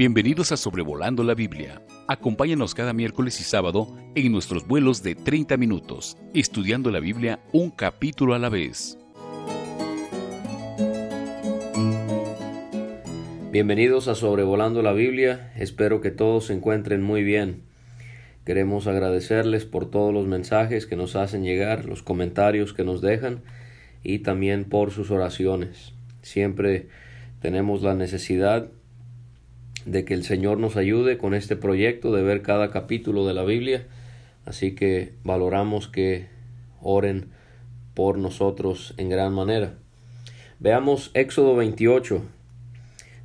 Bienvenidos a Sobrevolando la Biblia. Acompáñanos cada miércoles y sábado en nuestros vuelos de 30 minutos, estudiando la Biblia un capítulo a la vez. Bienvenidos a Sobrevolando la Biblia. Espero que todos se encuentren muy bien. Queremos agradecerles por todos los mensajes que nos hacen llegar, los comentarios que nos dejan y también por sus oraciones. Siempre tenemos la necesidad de que el Señor nos ayude con este proyecto de ver cada capítulo de la Biblia. Así que valoramos que oren por nosotros en gran manera. Veamos Éxodo 28,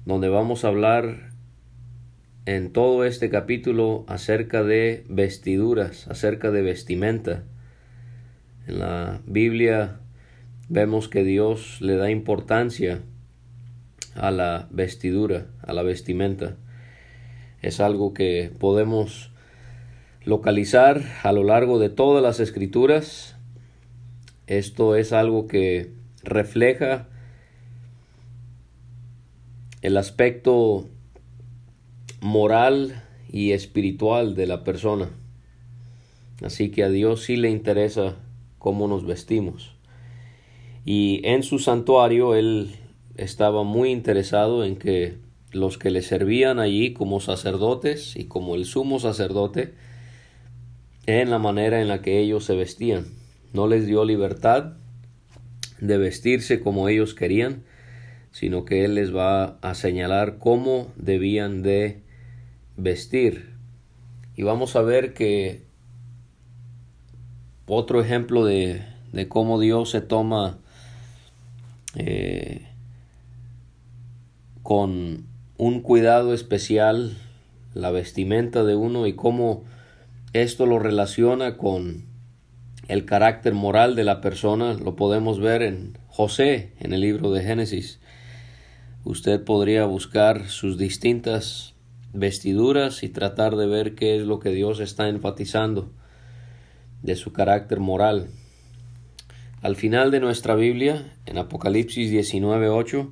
donde vamos a hablar en todo este capítulo acerca de vestiduras, acerca de vestimenta. En la Biblia vemos que Dios le da importancia a la vestidura, a la vestimenta. Es algo que podemos localizar a lo largo de todas las escrituras. Esto es algo que refleja el aspecto moral y espiritual de la persona. Así que a Dios sí le interesa cómo nos vestimos. Y en su santuario Él estaba muy interesado en que los que le servían allí como sacerdotes y como el sumo sacerdote, en la manera en la que ellos se vestían. No les dio libertad de vestirse como ellos querían, sino que Él les va a señalar cómo debían de vestir. Y vamos a ver que otro ejemplo de, de cómo Dios se toma eh, con un cuidado especial la vestimenta de uno y cómo esto lo relaciona con el carácter moral de la persona, lo podemos ver en José, en el libro de Génesis. Usted podría buscar sus distintas vestiduras y tratar de ver qué es lo que Dios está enfatizando de su carácter moral. Al final de nuestra Biblia, en Apocalipsis 19:8,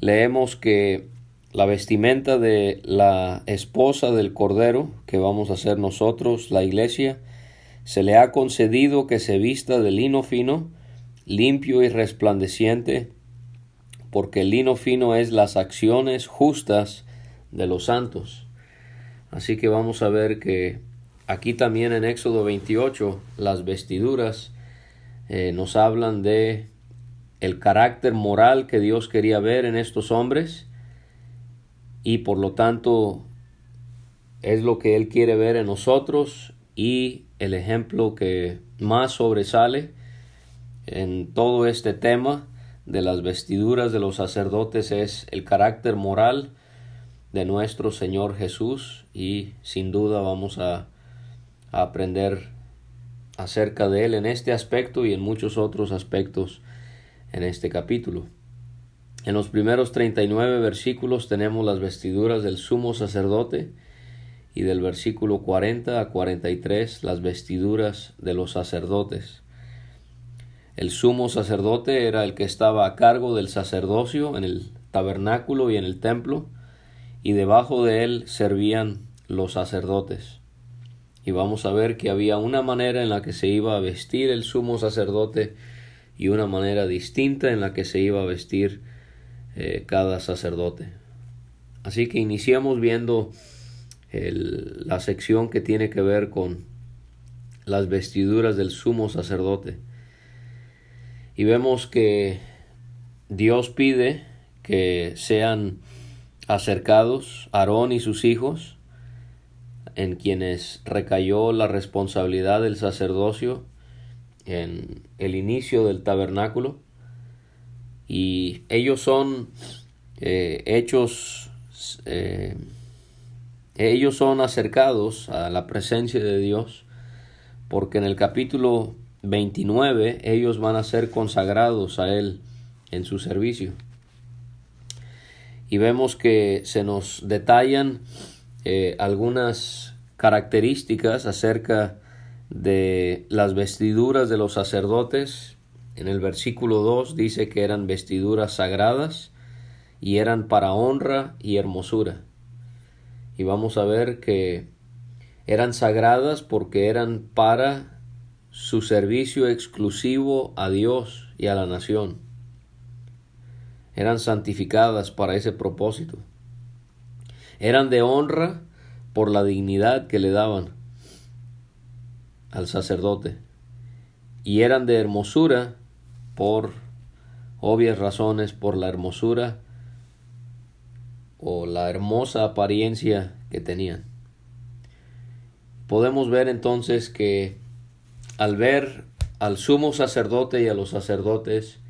leemos que la vestimenta de la esposa del Cordero, que vamos a ser nosotros, la iglesia, se le ha concedido que se vista de lino fino, limpio y resplandeciente, porque el lino fino es las acciones justas de los santos. Así que vamos a ver que aquí también en Éxodo 28 las vestiduras eh, nos hablan de el carácter moral que Dios quería ver en estos hombres y por lo tanto es lo que Él quiere ver en nosotros y el ejemplo que más sobresale en todo este tema de las vestiduras de los sacerdotes es el carácter moral de nuestro Señor Jesús y sin duda vamos a, a aprender acerca de Él en este aspecto y en muchos otros aspectos en este capítulo. En los primeros 39 versículos tenemos las vestiduras del sumo sacerdote y del versículo 40 a 43 las vestiduras de los sacerdotes. El sumo sacerdote era el que estaba a cargo del sacerdocio en el tabernáculo y en el templo, y debajo de él servían los sacerdotes. Y vamos a ver que había una manera en la que se iba a vestir el sumo sacerdote y una manera distinta en la que se iba a vestir eh, cada sacerdote. Así que iniciamos viendo la sección que tiene que ver con las vestiduras del sumo sacerdote. Y vemos que Dios pide que sean acercados Aarón y sus hijos, en quienes recayó la responsabilidad del sacerdocio en el inicio del tabernáculo y ellos son eh, hechos eh, ellos son acercados a la presencia de Dios porque en el capítulo 29 ellos van a ser consagrados a Él en su servicio. Y vemos que se nos detallan eh, algunas características acerca de las vestiduras de los sacerdotes. En el versículo 2 dice que eran vestiduras sagradas y eran para honra y hermosura. y vamos a ver que eran sagradas porque eran para su servicio exclusivo a Dios y a la nación. Eran santificadas para ese propósito. Eran de honra por la dignidad que le daban al sacerdote. Y eran de hermosura por obvias razones, por la hermosura o la hermosa apariencia que tenían. Podemos ver entonces que al ver al sumo sacerdote y a los sacerdotes,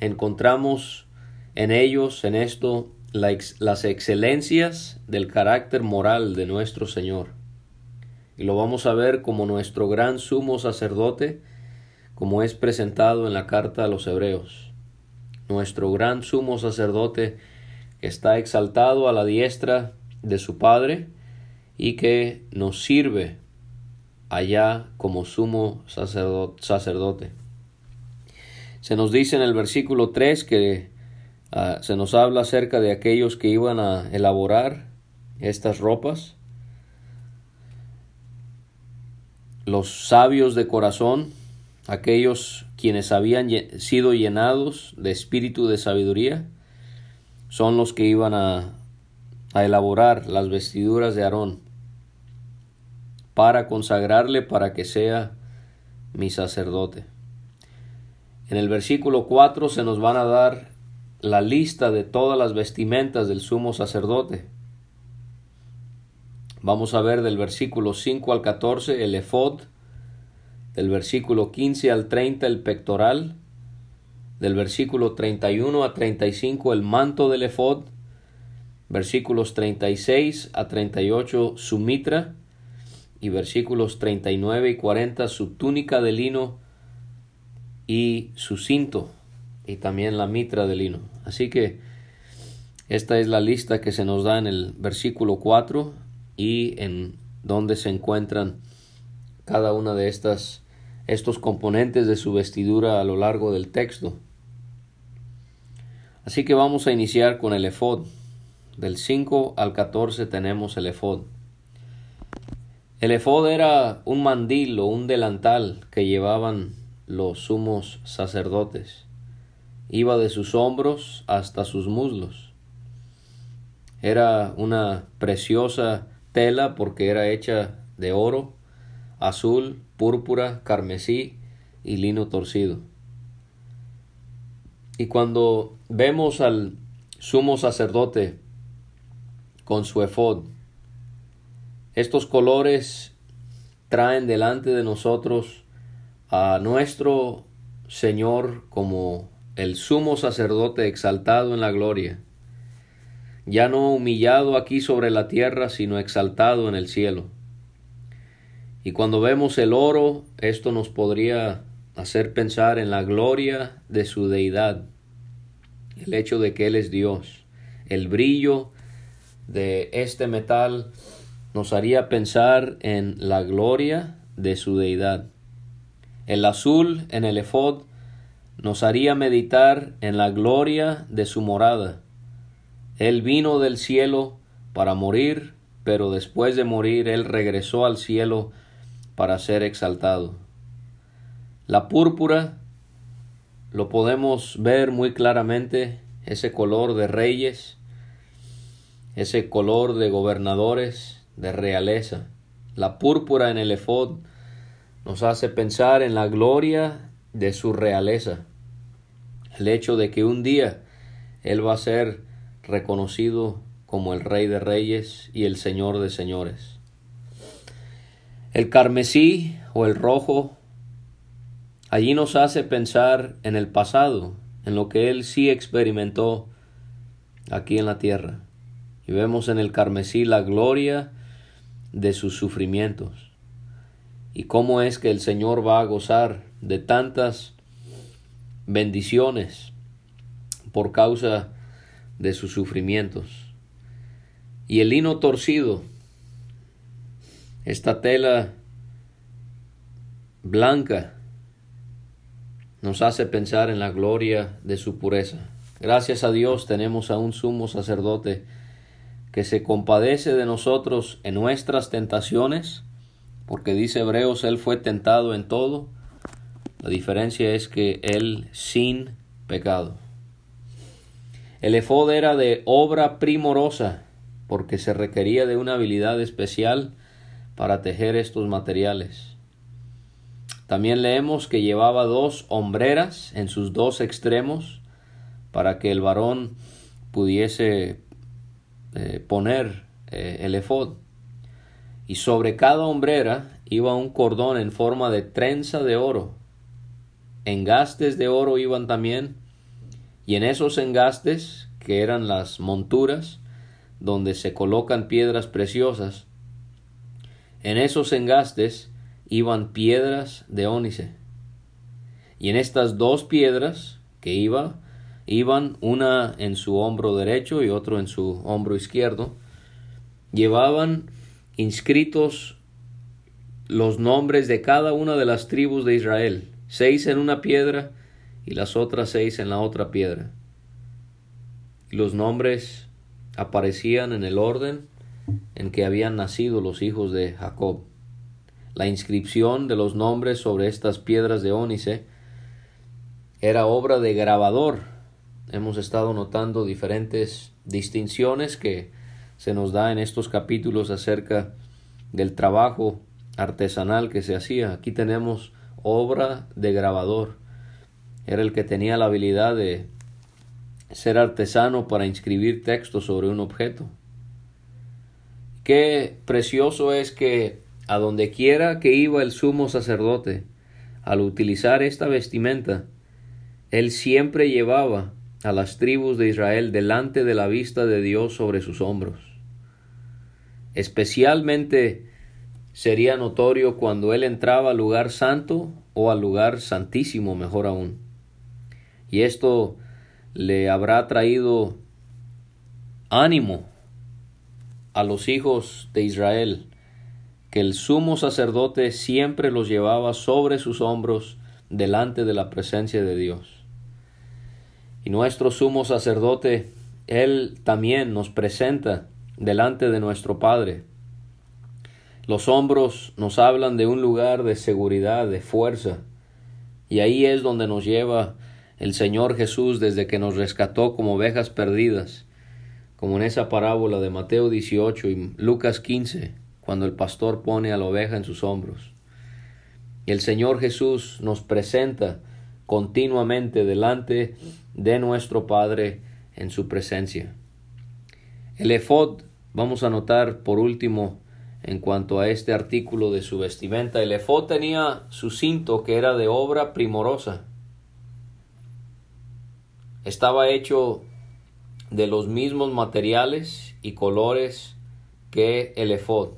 encontramos en ellos, en esto, las excelencias del carácter moral de nuestro Señor. Y lo vamos a ver como nuestro gran sumo sacerdote, como es presentado en la carta a los Hebreos. Nuestro gran sumo sacerdote que está exaltado a la diestra de su Padre y que nos sirve allá como sumo sacerdote. Se nos dice en el versículo 3 que ah, se nos habla acerca de aquellos que iban a elaborar estas ropas. Los sabios de corazón, aquellos quienes habían sido llenados de espíritu de sabiduría, son los que iban a, elaborar las vestiduras de Aarón para consagrarle para que sea mi sacerdote. En el versículo 4 se nos van a dar la lista de todas las vestimentas del sumo sacerdote. Vamos a ver del versículo 5 al 14 el efod, del versículo 15 al 30 el pectoral, del versículo 31 a 35 el manto del efod, versículos 36 a 38 su mitra, y versículos 39 y 40 su túnica de lino y su cinto y también la mitra de lino. Así que esta es la lista que se nos da en el versículo 4 y en donde se encuentran cada una de estas estos componentes de su vestidura a lo largo del texto. Así que vamos a iniciar con el efod. Del 5 al 14 tenemos el efod. El efod era un mandil o un delantal que llevaban los sumos sacerdotes. Iba de sus hombros hasta sus muslos. Era una preciosa tela porque era hecha de oro, azul, púrpura, carmesí y lino torcido. Y cuando vemos al sumo sacerdote con su efod, estos colores traen delante de nosotros a nuestro Señor como el sumo sacerdote exaltado en la gloria, ya no humillado aquí sobre la tierra, sino exaltado en el cielo. Y cuando vemos el oro, esto nos podría hacer pensar en la gloria de su deidad, el hecho de que Él es Dios, el brillo de este metal nos haría pensar en la gloria de su deidad. El azul en el efod nos haría meditar en la gloria de su morada. Él vino del cielo para morir, pero después de morir Él regresó al cielo para ser exaltado. La púrpura lo podemos ver muy claramente, ese color de reyes, ese color de gobernadores, de realeza. La púrpura en el efod nos hace pensar en la gloria de su realeza. El hecho de que un día Él va a ser reconocido como el Rey de Reyes y el Señor de Señores. El carmesí o el rojo allí nos hace pensar en el pasado, en lo que Él sí experimentó aquí en la tierra. Y vemos en el carmesí la gloria de sus sufrimientos y cómo es que el Señor va a gozar de tantas bendiciones por causa de sus sufrimientos. Y el lino torcido, esta tela blanca, nos hace pensar en la gloria de su pureza. Gracias a Dios tenemos a un sumo sacerdote que se compadece de nosotros en nuestras tentaciones, porque dice Hebreos, Él fue tentado en todo. La diferencia es que Él sin pecado. El efod era de obra primorosa, porque se requería de una habilidad especial para tejer estos materiales. También leemos que llevaba dos hombreras en sus dos extremos para que el varón pudiese eh, poner eh, el efod. Y sobre cada hombrera iba un cordón en forma de trenza de oro. Engastes de oro iban también, y en esos engastes, que eran las monturas, donde se colocan piedras preciosas, en esos engastes iban piedras de ónice. Y en estas dos piedras que iba, iban una en su hombro derecho y otro en su hombro izquierdo, llevaban inscritos los nombres de cada una de las tribus de Israel, seis en una piedra y las otras seis en la otra piedra. Y los nombres aparecían en el orden en que habían nacido los hijos de Jacob. La inscripción de los nombres sobre estas piedras de ónice era obra de grabador. Hemos estado notando diferentes distinciones que se nos da en estos capítulos acerca del trabajo artesanal que se hacía. Aquí tenemos obra de grabador. Era el que tenía la habilidad de ser artesano para inscribir textos sobre un objeto. Qué precioso es que a donde quiera que iba el sumo sacerdote, al utilizar esta vestimenta, él siempre llevaba a las tribus de Israel delante de la vista de Dios sobre sus hombros. Especialmente sería notorio cuando él entraba al lugar santo o al lugar santísimo, mejor aún. Y esto le habrá traído ánimo a los hijos de Israel, que el sumo sacerdote siempre los llevaba sobre sus hombros delante de la presencia de Dios. Y nuestro sumo sacerdote, él también nos presenta delante de nuestro Padre. Los hombros nos hablan de un lugar de seguridad, de fuerza, y ahí es donde nos lleva el Señor Jesús desde que nos rescató como ovejas perdidas como en esa parábola de Mateo 18 y Lucas 15, cuando el pastor pone a la oveja en sus hombros. El Señor Jesús nos presenta continuamente delante de nuestro Padre en su presencia. El efod, vamos a notar por último en cuanto a este artículo de su vestimenta, el efod tenía su cinto que era de obra primorosa. Estaba hecho de los mismos materiales y colores que el efod.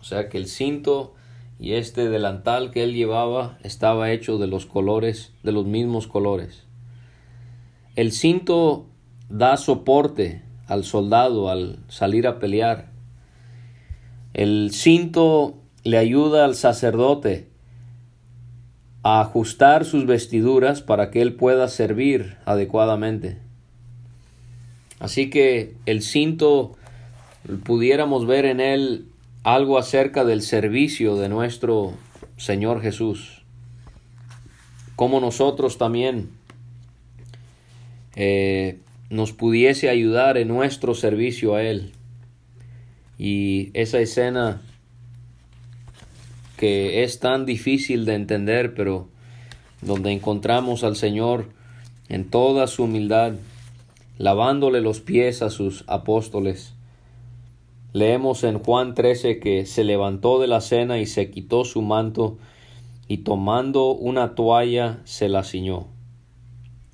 O sea que el cinto y este delantal que él llevaba estaba hecho de los colores, de los mismos colores. El cinto da soporte al soldado al salir a pelear. El cinto le ayuda al sacerdote a ajustar sus vestiduras para que él pueda servir adecuadamente. Así que el cinto pudiéramos ver en él algo acerca del servicio de nuestro Señor Jesús. Como nosotros también eh, nos pudiese ayudar en nuestro servicio a Él. Y esa escena que es tan difícil de entender, pero donde encontramos al Señor en toda su humildad, lavándole los pies a sus apóstoles. Leemos en Juan 13 que se levantó de la cena y se quitó su manto y tomando una toalla se la ciñó.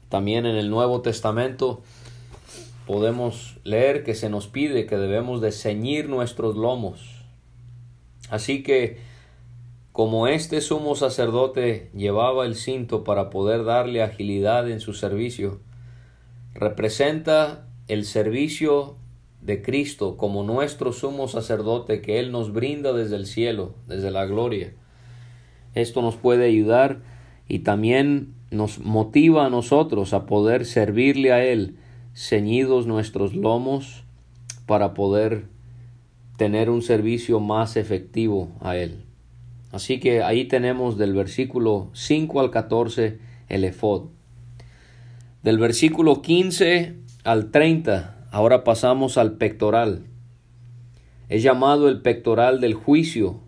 También en el Nuevo Testamento podemos leer que se nos pide que debemos de ceñir nuestros lomos. Así que como este sumo sacerdote llevaba el cinto para poder darle agilidad en su servicio, representa el servicio de Cristo como nuestro sumo sacerdote que Él nos brinda desde el cielo, desde la gloria. Esto nos puede ayudar y también nos motiva a nosotros a poder servirle a Él, ceñidos nuestros lomos, para poder tener un servicio más efectivo a Él. Así que ahí tenemos del versículo 5 al 14 el efod. Del versículo 15 al 30, ahora pasamos al pectoral. Es llamado el pectoral del juicio.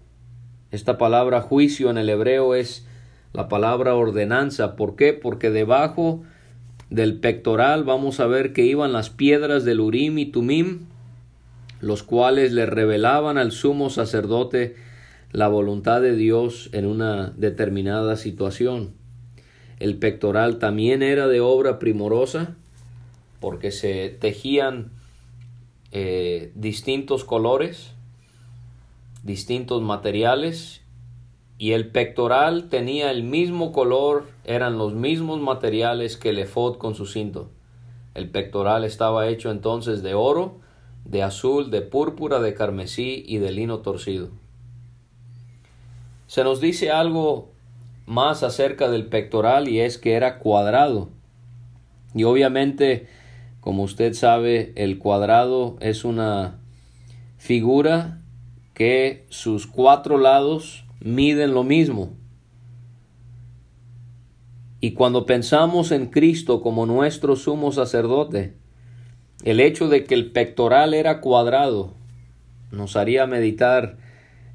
Esta palabra juicio en el hebreo es la palabra ordenanza. ¿Por qué? Porque debajo del pectoral vamos a ver que iban las piedras del Urim y Tumim, los cuales le revelaban al sumo sacerdote la voluntad de Dios en una determinada situación. El pectoral también era de obra primorosa, porque se tejían eh, distintos colores, distintos materiales, y el pectoral tenía el mismo color, eran los mismos materiales que el efod con su cinto. El pectoral estaba hecho entonces de oro, de azul, de púrpura, de carmesí y de lino torcido. Se nos dice algo más acerca del pectoral y es que era cuadrado. Y obviamente, como usted sabe, el cuadrado es una figura que sus cuatro lados miden lo mismo. Y cuando pensamos en Cristo como nuestro sumo sacerdote, el hecho de que el pectoral era cuadrado nos haría meditar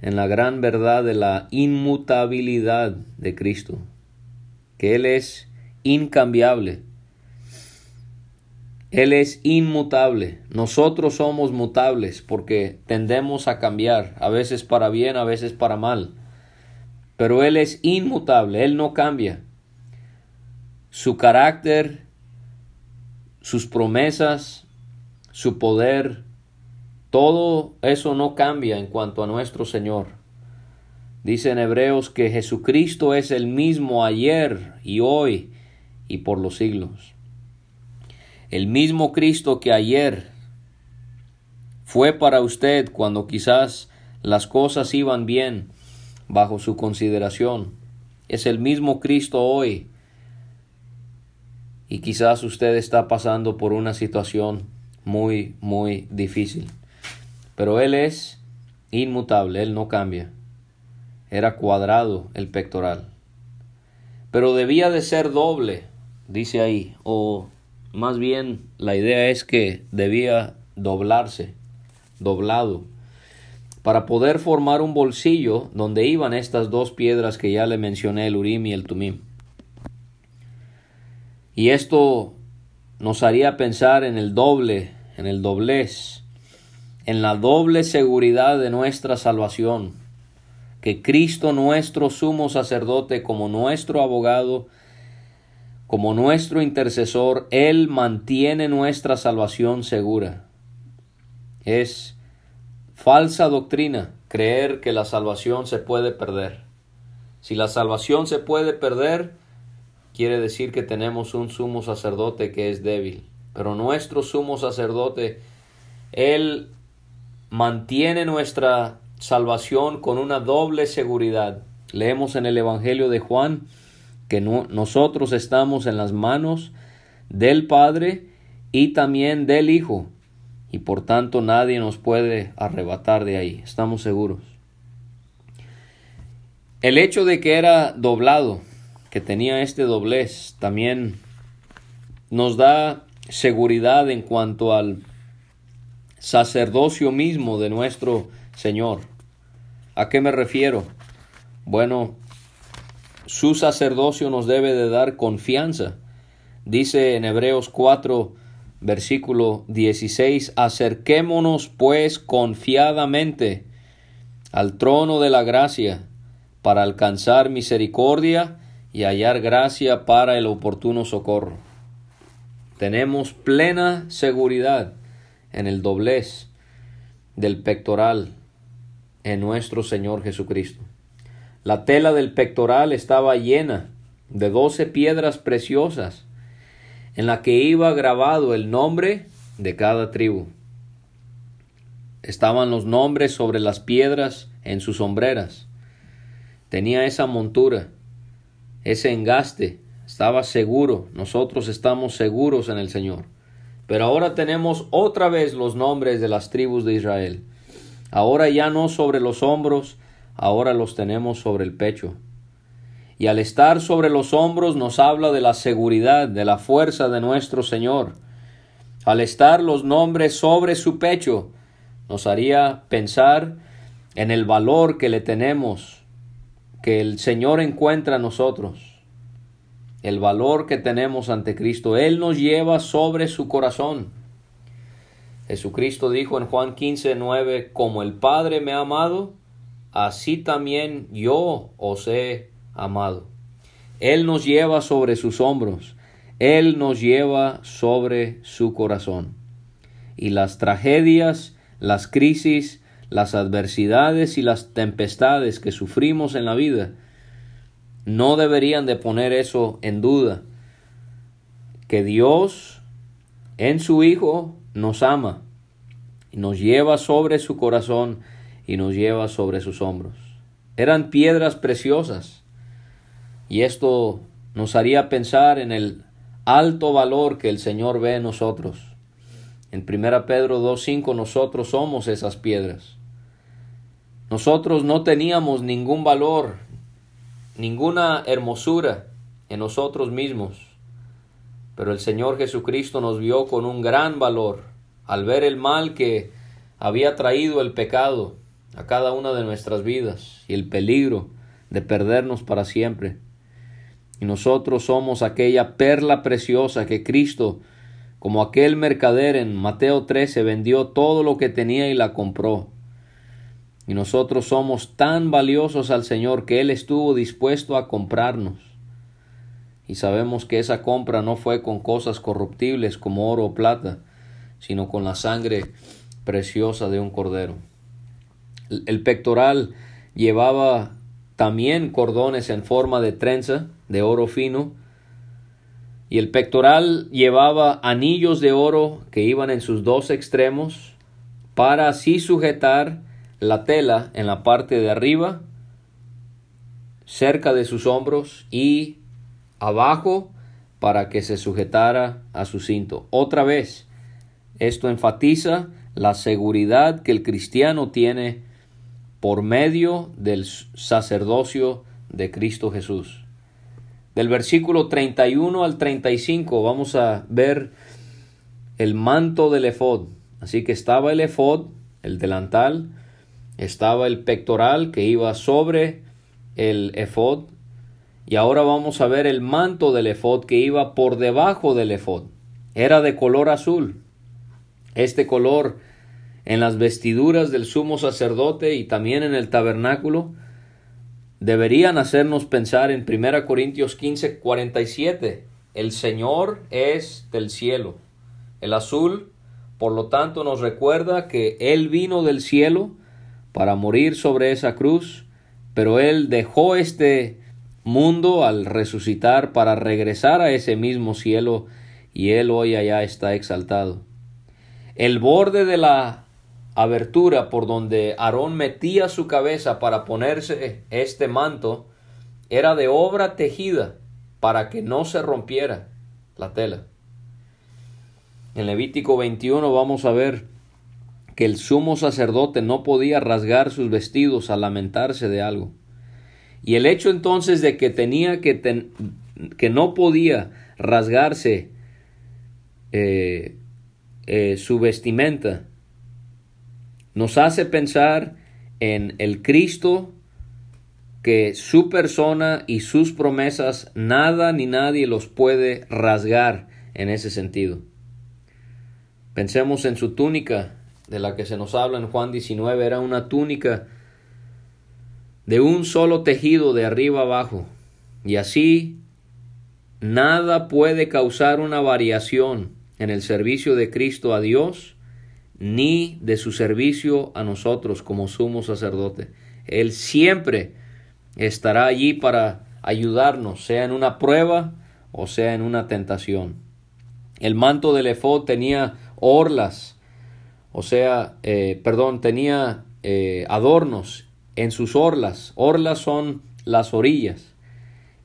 en la gran verdad de la inmutabilidad de Cristo, que Él es incambiable. Él es inmutable. Nosotros somos mutables porque tendemos a cambiar, a veces para bien, a veces para mal. Pero Él es inmutable, Él no cambia. Su carácter, sus promesas, su poder, todo eso no cambia en cuanto a nuestro Señor. Dice en Hebreos que Jesucristo es el mismo ayer y hoy y por los siglos. El mismo Cristo que ayer fue para usted cuando quizás las cosas iban bien bajo su consideración. Es el mismo Cristo hoy. Y quizás usted está pasando por una situación muy, muy difícil. Pero Él es inmutable, Él no cambia. Era cuadrado el pectoral. Pero debía de ser doble, dice ahí. O más bien la idea es que debía doblarse, doblado para poder formar un bolsillo donde iban estas dos piedras que ya le mencioné, el Urim y el Tumim. Y esto nos haría pensar en el doble, en el doblez, en la doble seguridad de nuestra salvación, que Cristo nuestro sumo sacerdote como nuestro abogado, como nuestro intercesor, Él mantiene nuestra salvación segura. Es Falsa doctrina, creer que la salvación se puede perder. Si la salvación se puede perder, quiere decir que tenemos un sumo sacerdote que es débil. Pero nuestro sumo sacerdote, Él mantiene nuestra salvación con una doble seguridad. Leemos en el Evangelio de Juan que nosotros estamos en las manos del Padre y también del Hijo y por tanto nadie nos puede arrebatar de ahí, estamos seguros. El hecho de que era doblado, que tenía este doblez, también nos da seguridad en cuanto al sacerdocio mismo de nuestro Señor. ¿A qué me refiero? Bueno, su sacerdocio nos debe de dar confianza. Dice en Hebreos 4, Versículo 16. Acerquémonos pues confiadamente al trono de la gracia para alcanzar misericordia y hallar gracia para el oportuno socorro. Tenemos plena seguridad en el doblez del pectoral en nuestro Señor Jesucristo. La tela del pectoral estaba llena de doce piedras preciosas en la que iba grabado el nombre de cada tribu. Estaban los nombres sobre las piedras en sus sombreras. Tenía esa montura, ese engaste. Estaba seguro. Nosotros estamos seguros en el Señor. Pero ahora tenemos otra vez los nombres de las tribus de Israel. Ahora ya no sobre los hombros, ahora los tenemos sobre el pecho. Y al estar sobre los hombros nos habla de la seguridad, de la fuerza de nuestro Señor. Al estar los nombres sobre su pecho, nos haría pensar en el valor que le tenemos, que el Señor encuentra en nosotros, el valor que tenemos ante Cristo. Él nos lleva sobre su corazón. Jesucristo dijo en Juan 15, 9, como el Padre me ha amado, así también yo os he amado. Él nos lleva sobre sus hombros, Él nos lleva sobre su corazón. Y las tragedias, las crisis, las adversidades y las tempestades que sufrimos en la vida no deberían de poner eso en duda, que Dios en su Hijo nos ama y nos lleva sobre su corazón y nos lleva sobre sus hombros. Eran piedras preciosas y esto nos haría pensar en el alto valor que el Señor ve en nosotros. En 1 Pedro 2.5 nosotros somos esas piedras. Nosotros no teníamos ningún valor, ninguna hermosura en nosotros mismos, pero el Señor Jesucristo nos vio con un gran valor al ver el mal que había traído el pecado a cada una de nuestras vidas y el peligro de perdernos para siempre. Y nosotros somos aquella perla preciosa que Cristo como aquel mercader en Mateo 13 vendió todo lo que tenía y la compró. Y nosotros somos tan valiosos al Señor que Él estuvo dispuesto a comprarnos. Y sabemos que esa compra no fue con cosas corruptibles como oro o plata, sino con la sangre preciosa de un cordero. El pectoral llevaba también cordones en forma de trenza de oro fino, y el pectoral llevaba anillos de oro que iban en sus dos extremos para así sujetar la tela en la parte de arriba, cerca de sus hombros y abajo para que se sujetara a su cinto. Otra vez, esto enfatiza la seguridad que el cristiano tiene por medio del sacerdocio de Cristo Jesús. Del versículo 31 al 35 vamos a ver el manto del efod. Así que estaba el efod, el delantal, estaba el pectoral que iba sobre el efod y ahora vamos a ver el manto del efod que iba por debajo del efod. Era de color azul. Este color en las vestiduras del sumo sacerdote y también en el tabernáculo deberían hacernos pensar en 1 Corintios 15, 47. El Señor es del cielo. El azul, por lo tanto, nos recuerda que Él vino del cielo para morir sobre esa cruz, pero Él dejó este mundo al resucitar para regresar a ese mismo cielo y Él hoy allá está exaltado. El borde de la abertura por donde Aarón metía su cabeza para ponerse este manto era de obra tejida para que no se rompiera la tela. En Levítico 21 vamos a ver que el sumo sacerdote no podía rasgar sus vestidos al lamentarse de algo. Y el hecho entonces de que tenía que, que no podía rasgarse eh, eh, su vestimenta nos hace pensar en el Cristo que su persona y sus promesas nada ni nadie los puede rasgar en ese sentido. Pensemos en su túnica, de la que se nos habla en Juan 19, era una túnica de un solo tejido de arriba abajo, y así nada puede causar una variación en el servicio de Cristo a Dios ni de su servicio a nosotros como sumo sacerdote. Él siempre estará allí para ayudarnos, sea en una prueba o sea en una tentación. El manto del efod tenía orlas, o sea, eh, perdón, tenía eh, adornos en sus orlas. Orlas son las orillas.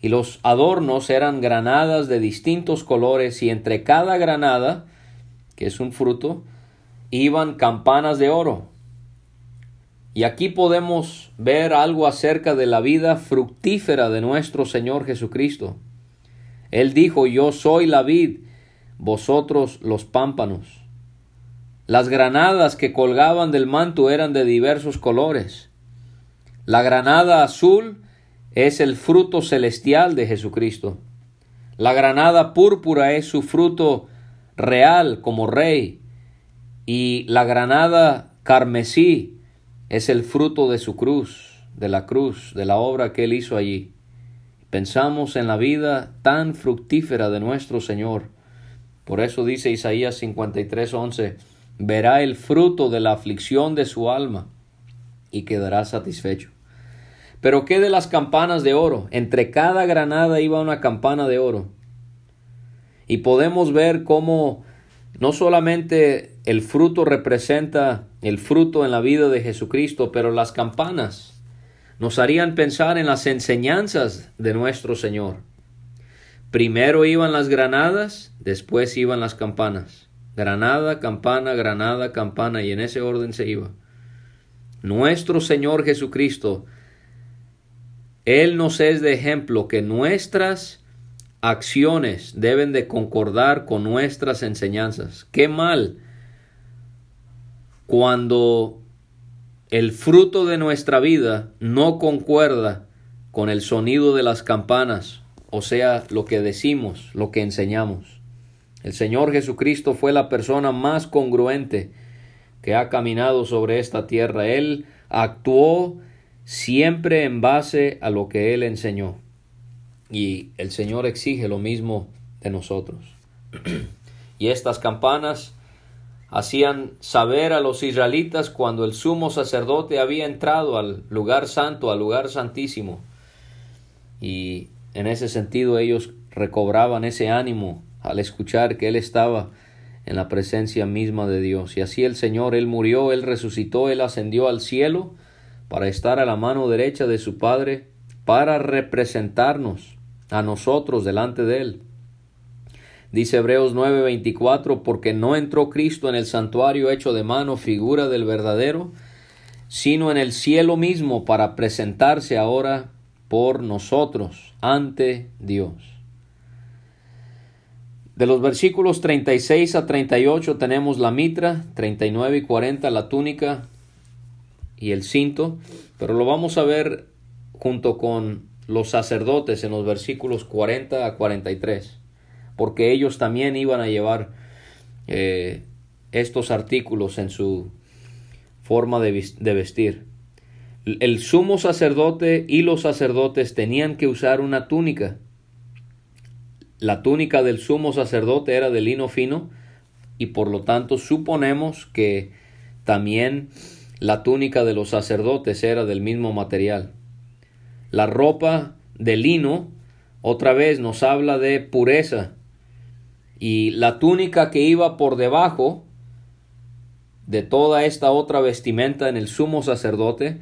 Y los adornos eran granadas de distintos colores y entre cada granada que es un fruto, iban campanas de oro. Y aquí podemos ver algo acerca de la vida fructífera de nuestro Señor Jesucristo. Él dijo, yo soy la vid, vosotros los pámpanos. Las granadas que colgaban del manto eran de diversos colores. La granada azul es el fruto celestial de Jesucristo. La granada púrpura es su fruto real como rey. Y la granada carmesí es el fruto de su cruz, de la cruz, de la obra que él hizo allí. Pensamos en la vida tan fructífera de nuestro Señor. Por eso dice Isaías 53:11, verá el fruto de la aflicción de su alma y quedará satisfecho. Pero ¿qué de las campanas de oro? Entre cada granada iba una campana de oro. Y podemos ver cómo no solamente el fruto representa el fruto en la vida de Jesucristo, pero las campanas nos harían pensar en las enseñanzas de nuestro Señor. Primero iban las granadas, después iban las campanas. Granada, campana, granada, campana, y en ese orden se iba. Nuestro Señor Jesucristo él nos es de ejemplo que nuestras acciones deben de concordar con nuestras enseñanzas. Qué mal cuando el fruto de nuestra vida no concuerda con el sonido de las campanas, o sea, lo que decimos, lo que enseñamos. El Señor Jesucristo fue la persona más congruente que ha caminado sobre esta tierra. Él actuó siempre en base a lo que Él enseñó. Y el Señor exige lo mismo de nosotros. y estas campanas hacían saber a los israelitas cuando el sumo sacerdote había entrado al lugar santo, al lugar santísimo. Y en ese sentido ellos recobraban ese ánimo al escuchar que Él estaba en la presencia misma de Dios. Y así el Señor, Él murió, Él resucitó, Él ascendió al cielo para estar a la mano derecha de su Padre, para representarnos a nosotros delante de Él. Dice Hebreos 9:24, porque no entró Cristo en el santuario hecho de mano, figura del verdadero, sino en el cielo mismo para presentarse ahora por nosotros ante Dios. De los versículos 36 a 38 tenemos la mitra, 39 y 40 la túnica, y el cinto, pero lo vamos a ver junto con los sacerdotes en los versículos 40 a 43, porque ellos también iban a llevar eh, estos artículos en su forma de, de vestir. El sumo sacerdote y los sacerdotes tenían que usar una túnica. La túnica del sumo sacerdote era de lino fino y por lo tanto suponemos que también la túnica de los sacerdotes era del mismo material. La ropa de lino otra vez nos habla de pureza. Y la túnica que iba por debajo de toda esta otra vestimenta en el sumo sacerdote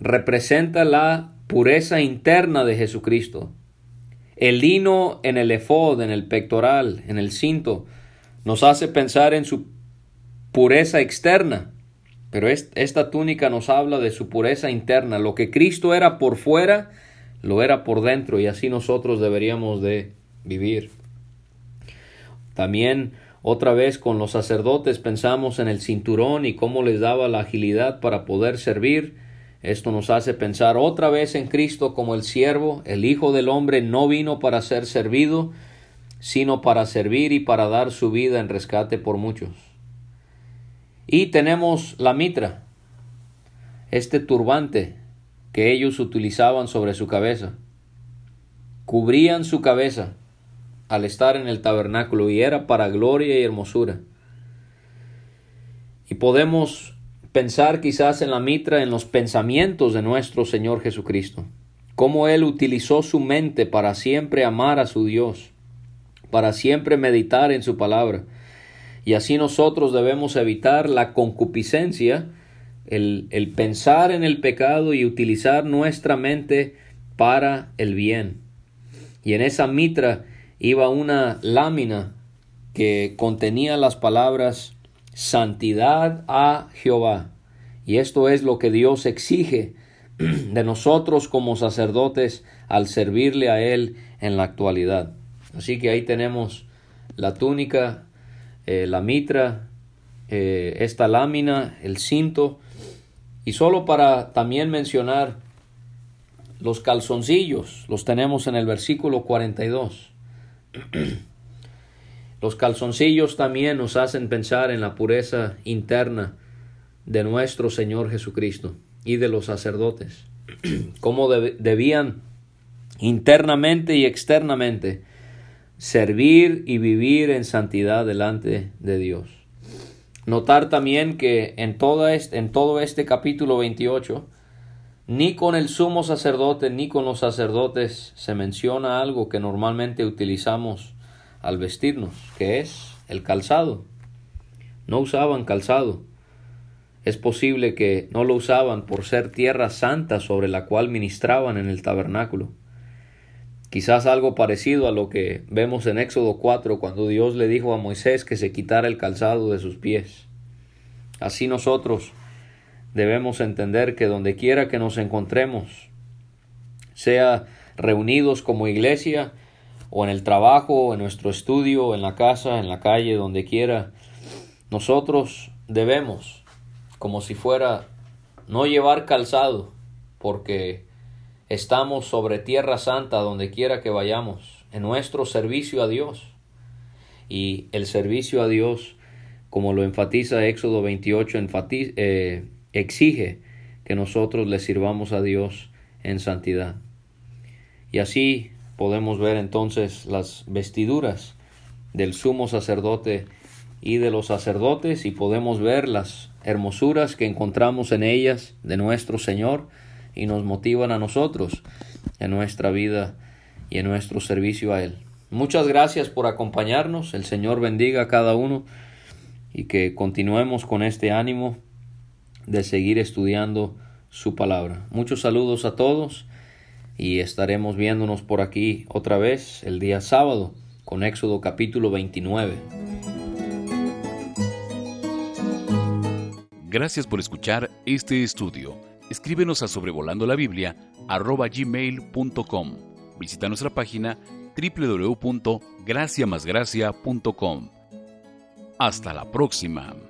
representa la pureza interna de Jesucristo. El lino en el efod, en el pectoral, en el cinto, nos hace pensar en su pureza externa. Pero esta túnica nos habla de su pureza interna. Lo que Cristo era por fuera, lo era por dentro y así nosotros deberíamos de vivir. También otra vez con los sacerdotes pensamos en el cinturón y cómo les daba la agilidad para poder servir. Esto nos hace pensar otra vez en Cristo como el siervo, el Hijo del Hombre no vino para ser servido, sino para servir y para dar su vida en rescate por muchos. Y tenemos la mitra, este turbante que ellos utilizaban sobre su cabeza. Cubrían su cabeza al estar en el tabernáculo y era para gloria y hermosura. Y podemos pensar quizás en la mitra en los pensamientos de nuestro Señor Jesucristo, cómo Él utilizó su mente para siempre amar a su Dios, para siempre meditar en su palabra, y así nosotros debemos evitar la concupiscencia, el, el pensar en el pecado y utilizar nuestra mente para el bien. Y en esa mitra iba una lámina que contenía las palabras santidad a Jehová. Y esto es lo que Dios exige de nosotros como sacerdotes al servirle a Él en la actualidad. Así que ahí tenemos la túnica, eh, la mitra, eh, esta lámina, el cinto, y solo para también mencionar los calzoncillos, los tenemos en el versículo 42. Los calzoncillos también nos hacen pensar en la pureza interna de nuestro Señor Jesucristo y de los sacerdotes, cómo debían internamente y externamente servir y vivir en santidad delante de Dios. Notar también que en, este, en todo este capítulo 28, ni con el sumo sacerdote ni con los sacerdotes se menciona algo que normalmente utilizamos al vestirnos, que es el calzado. No usaban calzado. Es posible que no lo usaban por ser tierra santa sobre la cual ministraban en el tabernáculo. Quizás algo parecido a lo que vemos en Éxodo 4 cuando Dios le dijo a Moisés que se quitara el calzado de sus pies. Así nosotros debemos entender que donde quiera que nos encontremos, sea reunidos como iglesia, o en el trabajo, en nuestro estudio, en la casa, en la calle, donde quiera, nosotros debemos, como si fuera, no llevar calzado, porque Estamos sobre tierra santa donde quiera que vayamos, en nuestro servicio a Dios. Y el servicio a Dios, como lo enfatiza Éxodo 28, eh, exige que nosotros le sirvamos a Dios en santidad. Y así podemos ver entonces las vestiduras del sumo sacerdote y de los sacerdotes y podemos ver las hermosuras que encontramos en ellas de nuestro Señor y nos motivan a nosotros en nuestra vida y en nuestro servicio a Él. Muchas gracias por acompañarnos. El Señor bendiga a cada uno y que continuemos con este ánimo de seguir estudiando su palabra. Muchos saludos a todos y estaremos viéndonos por aquí otra vez el día sábado con Éxodo capítulo 29. Gracias por escuchar este estudio escríbenos a sobrevolando la Biblia gmail.com. Visita nuestra página www.graciamasgracia.com. Hasta la próxima.